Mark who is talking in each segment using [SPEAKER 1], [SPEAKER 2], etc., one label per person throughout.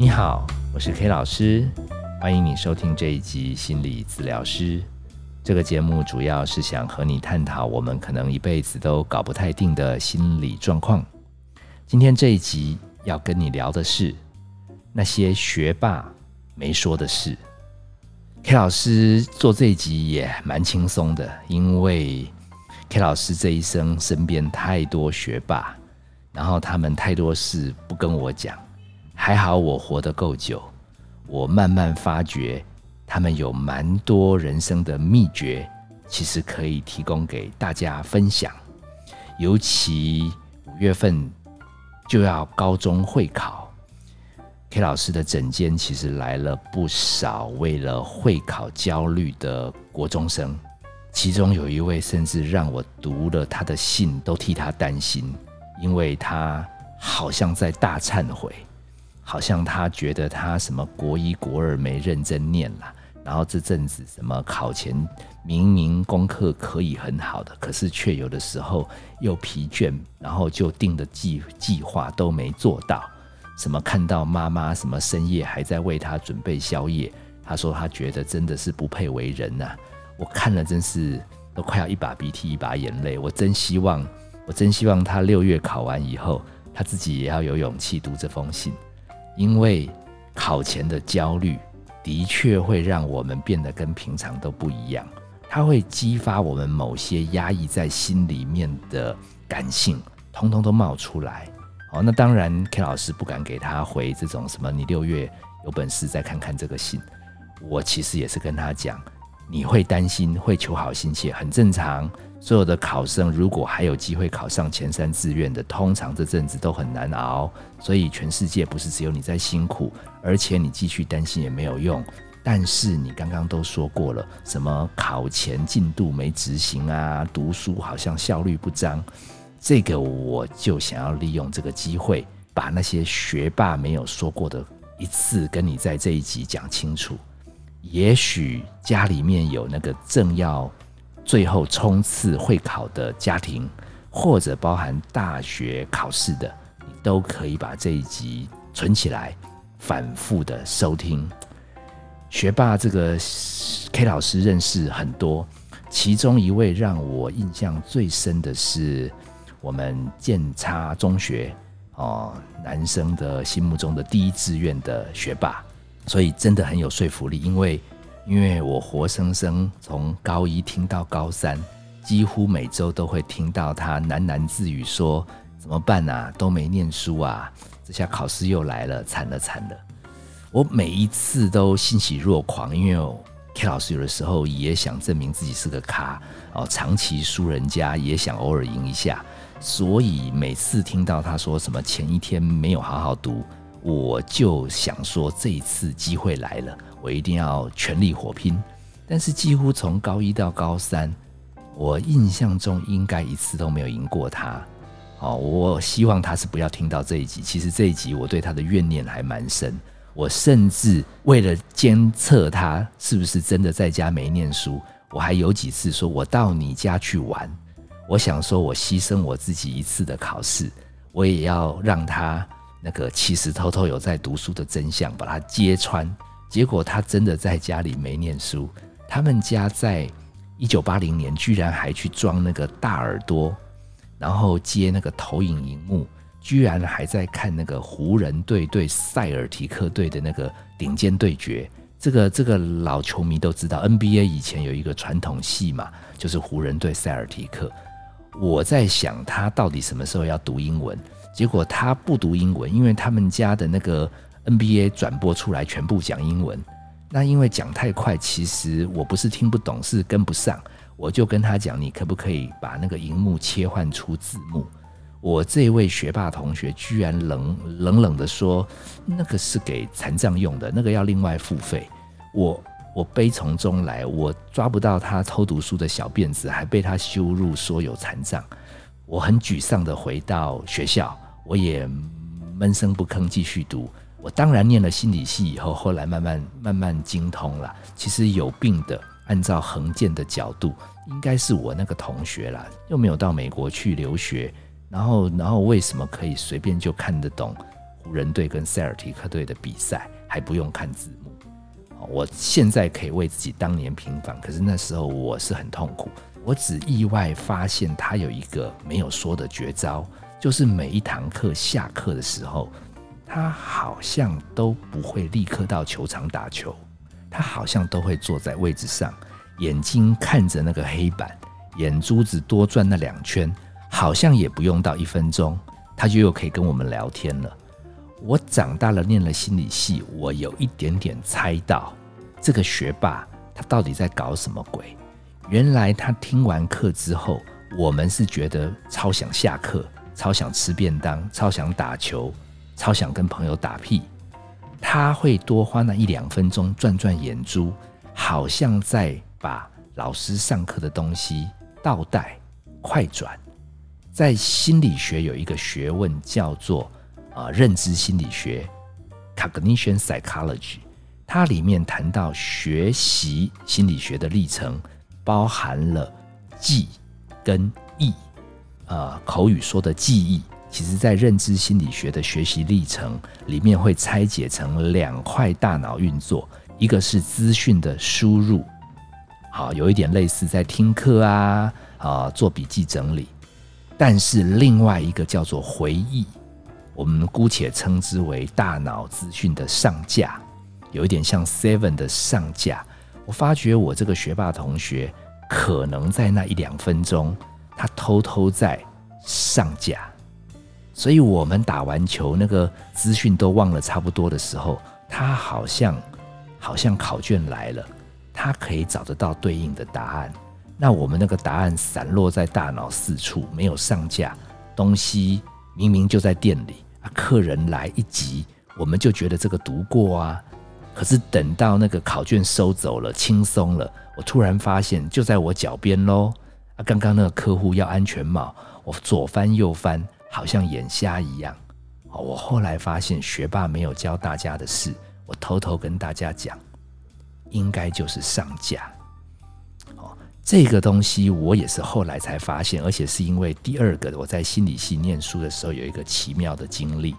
[SPEAKER 1] 你好，我是 K 老师，欢迎你收听这一集心理治疗师。这个节目主要是想和你探讨我们可能一辈子都搞不太定的心理状况。今天这一集要跟你聊的是那些学霸没说的事。K 老师做这一集也蛮轻松的，因为 K 老师这一生身边太多学霸，然后他们太多事不跟我讲。还好我活得够久，我慢慢发觉，他们有蛮多人生的秘诀，其实可以提供给大家分享。尤其五月份就要高中会考，K 老师的诊间其实来了不少为了会考焦虑的国中生，其中有一位甚至让我读了他的信都替他担心，因为他好像在大忏悔。好像他觉得他什么国一国二没认真念啦，然后这阵子什么考前明明功课可以很好的，可是却有的时候又疲倦，然后就定的计计划都没做到。什么看到妈妈什么深夜还在为他准备宵夜，他说他觉得真的是不配为人呐。我看了真是都快要一把鼻涕一把眼泪。我真希望，我真希望他六月考完以后，他自己也要有勇气读这封信。因为考前的焦虑的确会让我们变得跟平常都不一样，它会激发我们某些压抑在心里面的感性，通通都冒出来。哦，那当然，K 老师不敢给他回这种什么，你六月有本事再看看这个信。我其实也是跟他讲，你会担心，会求好心切，很正常。所有的考生，如果还有机会考上前三志愿的，通常这阵子都很难熬。所以全世界不是只有你在辛苦，而且你继续担心也没有用。但是你刚刚都说过了，什么考前进度没执行啊，读书好像效率不彰。这个我就想要利用这个机会，把那些学霸没有说过的一次跟你在这一集讲清楚。也许家里面有那个正要。最后冲刺会考的家庭，或者包含大学考试的，你都可以把这一集存起来，反复的收听。学霸这个 K 老师认识很多，其中一位让我印象最深的是我们建差中学哦，男生的心目中的第一志愿的学霸，所以真的很有说服力，因为。因为我活生生从高一听到高三，几乎每周都会听到他喃喃自语说：“怎么办啊？都没念书啊！这下考试又来了，惨了惨了！”我每一次都欣喜若狂，因为 K 老师有的时候也想证明自己是个咖哦，长期输人家也想偶尔赢一下，所以每次听到他说什么前一天没有好好读，我就想说这一次机会来了。我一定要全力火拼，但是几乎从高一到高三，我印象中应该一次都没有赢过他。哦，我希望他是不要听到这一集。其实这一集我对他的怨念还蛮深。我甚至为了监测他是不是真的在家没念书，我还有几次说我到你家去玩。我想说我牺牲我自己一次的考试，我也要让他那个其实偷偷有在读书的真相把他揭穿。结果他真的在家里没念书。他们家在一九八零年居然还去装那个大耳朵，然后接那个投影荧幕，居然还在看那个湖人队对塞尔提克队的那个顶尖对决。这个这个老球迷都知道，NBA 以前有一个传统戏嘛，就是湖人对塞尔提克。我在想他到底什么时候要读英文？结果他不读英文，因为他们家的那个。NBA 转播出来全部讲英文，那因为讲太快，其实我不是听不懂，是跟不上。我就跟他讲，你可不可以把那个荧幕切换出字幕？我这位学霸同学居然冷冷冷的说，那个是给残障用的，那个要另外付费。我我悲从中来，我抓不到他偷读书的小辫子，还被他羞辱说有残障。我很沮丧的回到学校，我也闷声不吭继续读。我当然念了心理系以后，后来慢慢慢慢精通了。其实有病的，按照横剑的角度，应该是我那个同学啦，又没有到美国去留学，然后然后为什么可以随便就看得懂《湖人队跟塞尔提克队的比赛，还不用看字幕。我现在可以为自己当年平反，可是那时候我是很痛苦。我只意外发现他有一个没有说的绝招，就是每一堂课下课的时候，他好像都不会立刻到球场打球，他好像都会坐在位置上，眼睛看着那个黑板，眼珠子多转那两圈，好像也不用到一分钟，他就又可以跟我们聊天了。我长大了，念了心理系，我有一点点猜到这个学霸他到底在搞什么鬼。原来他听完课之后，我们是觉得超想下课，超想吃便当，超想打球，超想跟朋友打屁。他会多花那一两分钟转转眼珠，好像在把老师上课的东西倒带、快转。在心理学有一个学问叫做。啊，认知心理学 （cognition psychology），它里面谈到学习心理学的历程，包含了记跟忆。啊，口语说的记忆，其实在认知心理学的学习历程里面会拆解成两块大脑运作，一个是资讯的输入，好，有一点类似在听课啊，啊，做笔记整理，但是另外一个叫做回忆。我们姑且称之为大脑资讯的上架，有一点像 Seven 的上架。我发觉我这个学霸同学可能在那一两分钟，他偷偷在上架。所以，我们打完球，那个资讯都忘了差不多的时候，他好像好像考卷来了，他可以找得到对应的答案。那我们那个答案散落在大脑四处，没有上架，东西明明就在店里啊。客人来一集，我们就觉得这个读过啊。可是等到那个考卷收走了，轻松了，我突然发现就在我脚边喽。啊，刚刚那个客户要安全帽，我左翻右翻，好像眼瞎一样。哦，我后来发现学霸没有教大家的事，我偷偷跟大家讲，应该就是上架哦。这个东西我也是后来才发现，而且是因为第二个我在心理系念书的时候有一个奇妙的经历。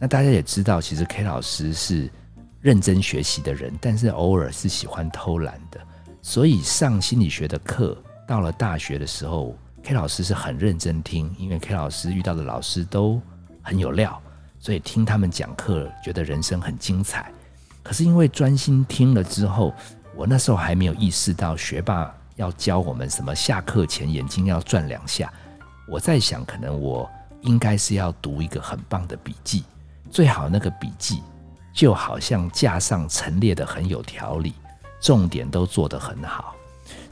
[SPEAKER 1] 那大家也知道，其实 K 老师是认真学习的人，但是偶尔是喜欢偷懒的。所以上心理学的课，到了大学的时候，K 老师是很认真听，因为 K 老师遇到的老师都很有料，所以听他们讲课，觉得人生很精彩。可是因为专心听了之后，我那时候还没有意识到学霸。要教我们什么？下课前眼睛要转两下。我在想，可能我应该是要读一个很棒的笔记，最好那个笔记就好像架上陈列的很有条理，重点都做得很好。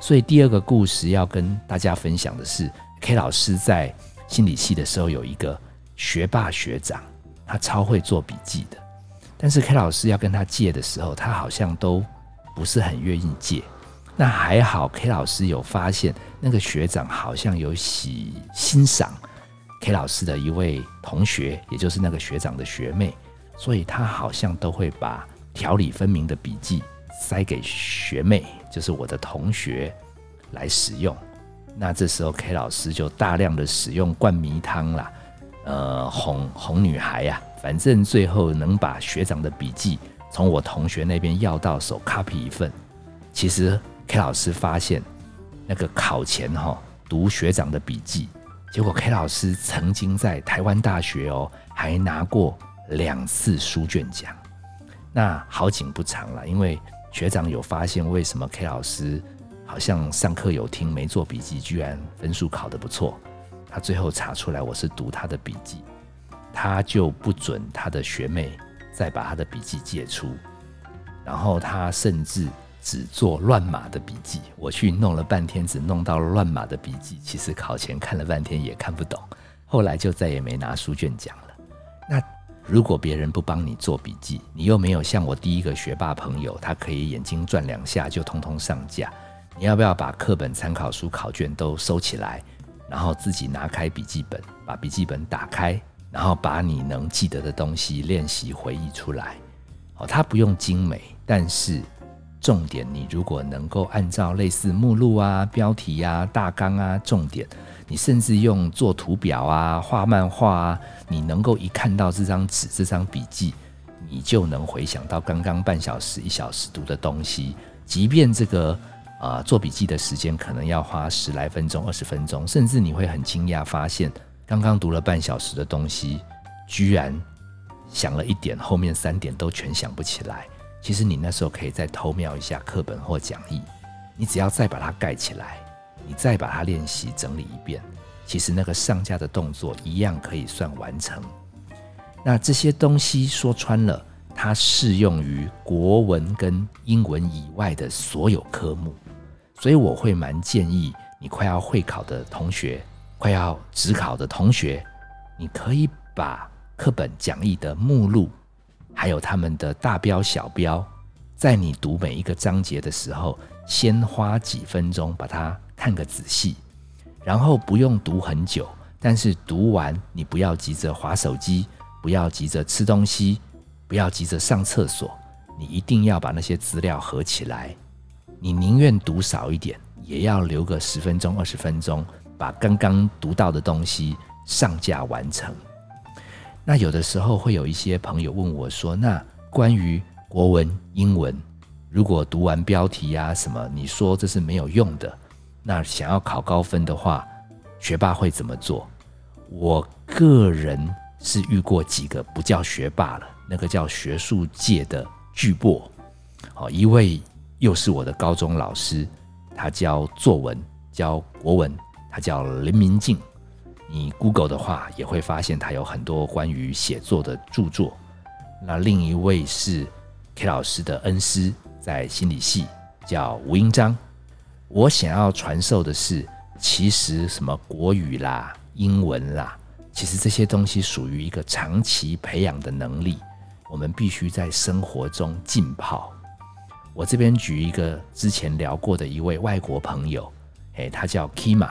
[SPEAKER 1] 所以第二个故事要跟大家分享的是，K 老师在心理系的时候有一个学霸学长，他超会做笔记的，但是 K 老师要跟他借的时候，他好像都不是很愿意借。那还好，K 老师有发现那个学长好像有喜欣赏 K 老师的一位同学，也就是那个学长的学妹，所以他好像都会把条理分明的笔记塞给学妹，就是我的同学来使用。那这时候 K 老师就大量的使用灌迷汤啦，呃，哄哄女孩呀，反正最后能把学长的笔记从我同学那边要到手，copy 一份，其实。K 老师发现，那个考前哈读学长的笔记，结果 K 老师曾经在台湾大学哦还拿过两次书卷奖。那好景不长了，因为学长有发现为什么 K 老师好像上课有听没做笔记，居然分数考得不错。他最后查出来我是读他的笔记，他就不准他的学妹再把他的笔记借出，然后他甚至。只做乱码的笔记，我去弄了半天，只弄到乱码的笔记。其实考前看了半天也看不懂，后来就再也没拿书卷奖了。那如果别人不帮你做笔记，你又没有像我第一个学霸朋友，他可以眼睛转两下就通通上架，你要不要把课本、参考书、考卷都收起来，然后自己拿开笔记本，把笔记本打开，然后把你能记得的东西练习回忆出来？哦，它不用精美，但是。重点，你如果能够按照类似目录啊、标题啊、大纲啊、重点，你甚至用做图表啊、画漫画啊，你能够一看到这张纸、这张笔记，你就能回想到刚刚半小时、一小时读的东西，即便这个啊做笔记的时间可能要花十来分钟、二十分钟，甚至你会很惊讶发现，刚刚读了半小时的东西，居然想了一点，后面三点都全想不起来。其实你那时候可以再偷瞄一下课本或讲义，你只要再把它盖起来，你再把它练习整理一遍，其实那个上架的动作一样可以算完成。那这些东西说穿了，它适用于国文跟英文以外的所有科目，所以我会蛮建议你快要会考的同学，快要职考的同学，你可以把课本讲义的目录。还有他们的大标小标，在你读每一个章节的时候，先花几分钟把它看个仔细，然后不用读很久，但是读完你不要急着划手机，不要急着吃东西，不要急着上厕所，你一定要把那些资料合起来。你宁愿读少一点，也要留个十分钟、二十分钟，把刚刚读到的东西上架完成。那有的时候会有一些朋友问我说：“那关于国文、英文，如果读完标题呀什么，你说这是没有用的，那想要考高分的话，学霸会怎么做？”我个人是遇过几个不叫学霸了，那个叫学术界的巨擘。好，一位又是我的高中老师，他教作文、教国文，他叫林明静。你 Google 的话，也会发现他有很多关于写作的著作。那另一位是 K 老师的恩师，在心理系叫吴英章。我想要传授的是，其实什么国语啦、英文啦，其实这些东西属于一个长期培养的能力，我们必须在生活中浸泡。我这边举一个之前聊过的一位外国朋友，诶，他叫 Kima。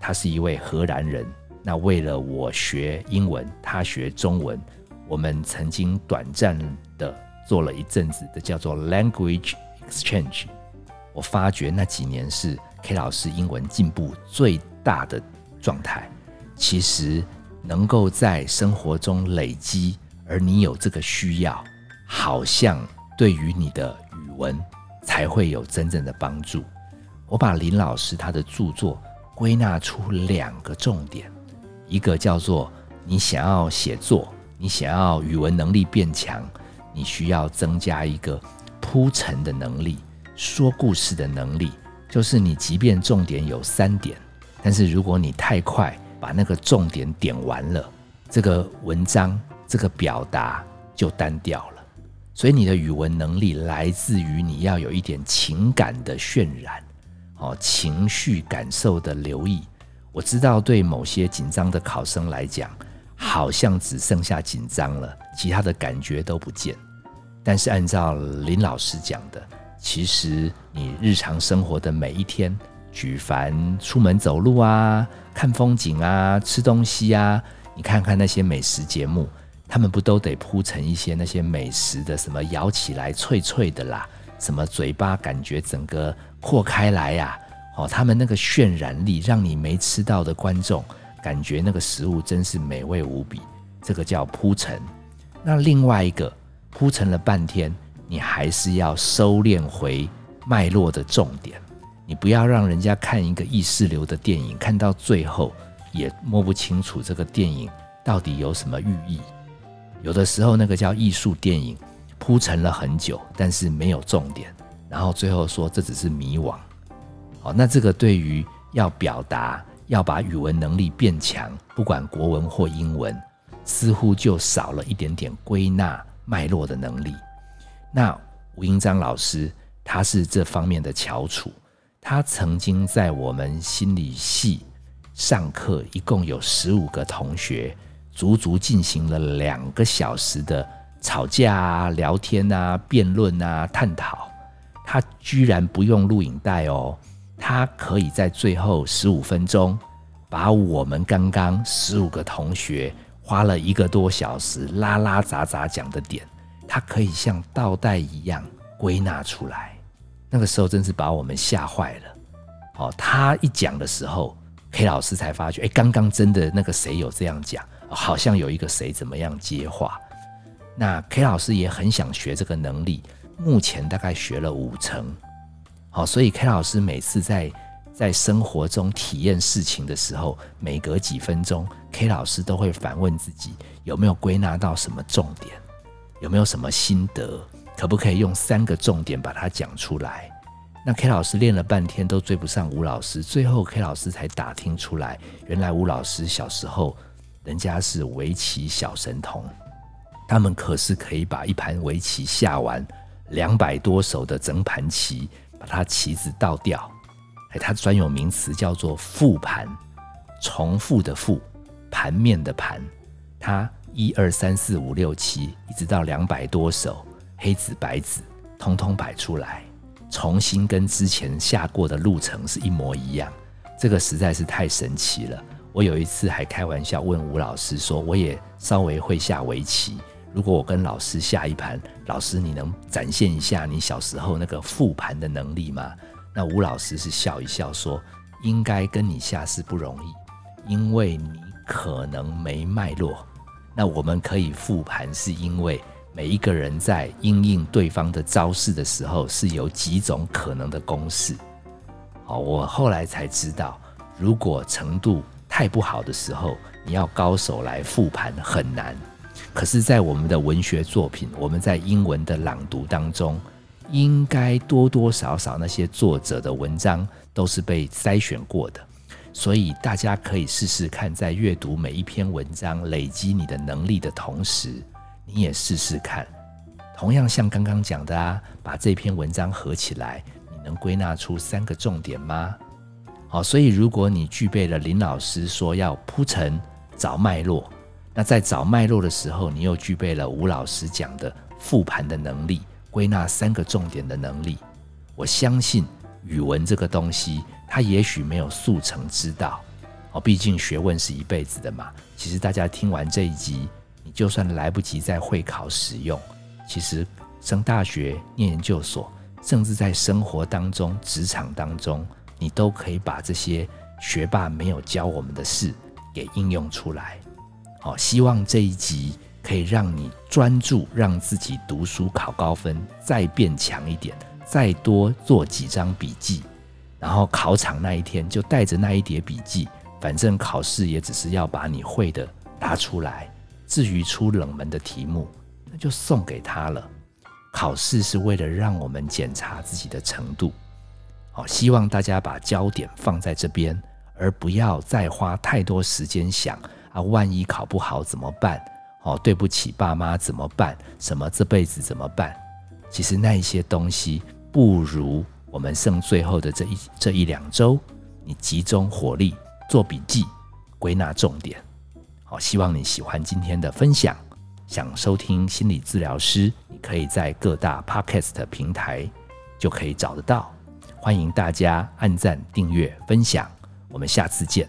[SPEAKER 1] 他是一位荷兰人，那为了我学英文，他学中文，我们曾经短暂的做了一阵子的叫做 language exchange。我发觉那几年是 K 老师英文进步最大的状态。其实能够在生活中累积，而你有这个需要，好像对于你的语文才会有真正的帮助。我把林老师他的著作。归纳出两个重点，一个叫做你想要写作，你想要语文能力变强，你需要增加一个铺陈的能力，说故事的能力。就是你即便重点有三点，但是如果你太快把那个重点点完了，这个文章这个表达就单调了。所以你的语文能力来自于你要有一点情感的渲染。哦，情绪感受的留意，我知道对某些紧张的考生来讲，好像只剩下紧张了，其他的感觉都不见。但是按照林老师讲的，其实你日常生活的每一天，举凡出门走路啊、看风景啊、吃东西啊，你看看那些美食节目，他们不都得铺成一些那些美食的什么咬起来脆脆的啦，什么嘴巴感觉整个。扩开来呀，哦，他们那个渲染力，让你没吃到的观众感觉那个食物真是美味无比。这个叫铺陈。那另外一个铺陈了半天，你还是要收敛回脉络的重点。你不要让人家看一个意识流的电影，看到最后也摸不清楚这个电影到底有什么寓意。有的时候那个叫艺术电影，铺陈了很久，但是没有重点。然后最后说这只是迷惘，好，那这个对于要表达、要把语文能力变强，不管国文或英文，似乎就少了一点点归纳脉络的能力。那吴英章老师他是这方面的翘楚，他曾经在我们心理系上课，一共有十五个同学，足足进行了两个小时的吵架啊、聊天啊、辩论啊、探讨。他居然不用录影带哦，他可以在最后十五分钟，把我们刚刚十五个同学花了一个多小时拉拉杂杂讲的点，他可以像倒带一样归纳出来。那个时候真是把我们吓坏了。哦，他一讲的时候，K 老师才发觉，哎，刚刚真的那个谁有这样讲，好像有一个谁怎么样接话。那 K 老师也很想学这个能力，目前大概学了五成。好，所以 K 老师每次在在生活中体验事情的时候，每隔几分钟，K 老师都会反问自己有没有归纳到什么重点，有没有什么心得，可不可以用三个重点把它讲出来？那 K 老师练了半天都追不上吴老师，最后 K 老师才打听出来，原来吴老师小时候人家是围棋小神童，他们可是可以把一盘围棋下完两百多手的整盘棋，把它棋子倒掉，哎，它专有名词叫做复盘，重复的复，盘面的盘，它一二三四五六七，一直到两百多手，黑子白子通通摆出来。重新跟之前下过的路程是一模一样，这个实在是太神奇了。我有一次还开玩笑问吴老师说：“我也稍微会下围棋，如果我跟老师下一盘，老师你能展现一下你小时候那个复盘的能力吗？”那吴老师是笑一笑说：“应该跟你下是不容易，因为你可能没脉络。那我们可以复盘，是因为。”每一个人在应应对方的招式的时候，是有几种可能的公式。好，我后来才知道，如果程度太不好的时候，你要高手来复盘很难。可是，在我们的文学作品，我们在英文的朗读当中，应该多多少少那些作者的文章都是被筛选过的。所以，大家可以试试看，在阅读每一篇文章，累积你的能力的同时。你也试试看，同样像刚刚讲的啊，把这篇文章合起来，你能归纳出三个重点吗？好，所以如果你具备了林老师说要铺陈、找脉络，那在找脉络的时候，你又具备了吴老师讲的复盘的能力、归纳三个重点的能力。我相信语文这个东西，它也许没有速成之道，哦，毕竟学问是一辈子的嘛。其实大家听完这一集。你就算来不及在会考使用，其实升大学、念研究所，甚至在生活当中、职场当中，你都可以把这些学霸没有教我们的事给应用出来。好，希望这一集可以让你专注，让自己读书考高分，再变强一点，再多做几张笔记，然后考场那一天就带着那一叠笔记，反正考试也只是要把你会的答出来。至于出冷门的题目，那就送给他了。考试是为了让我们检查自己的程度。好，希望大家把焦点放在这边，而不要再花太多时间想啊，万一考不好怎么办？哦，对不起爸妈怎么办？什么这辈子怎么办？其实那一些东西，不如我们剩最后的这一这一两周，你集中火力做笔记，归纳重点。好，希望你喜欢今天的分享。想收听心理治疗师，你可以在各大 podcast 平台就可以找得到。欢迎大家按赞、订阅、分享。我们下次见。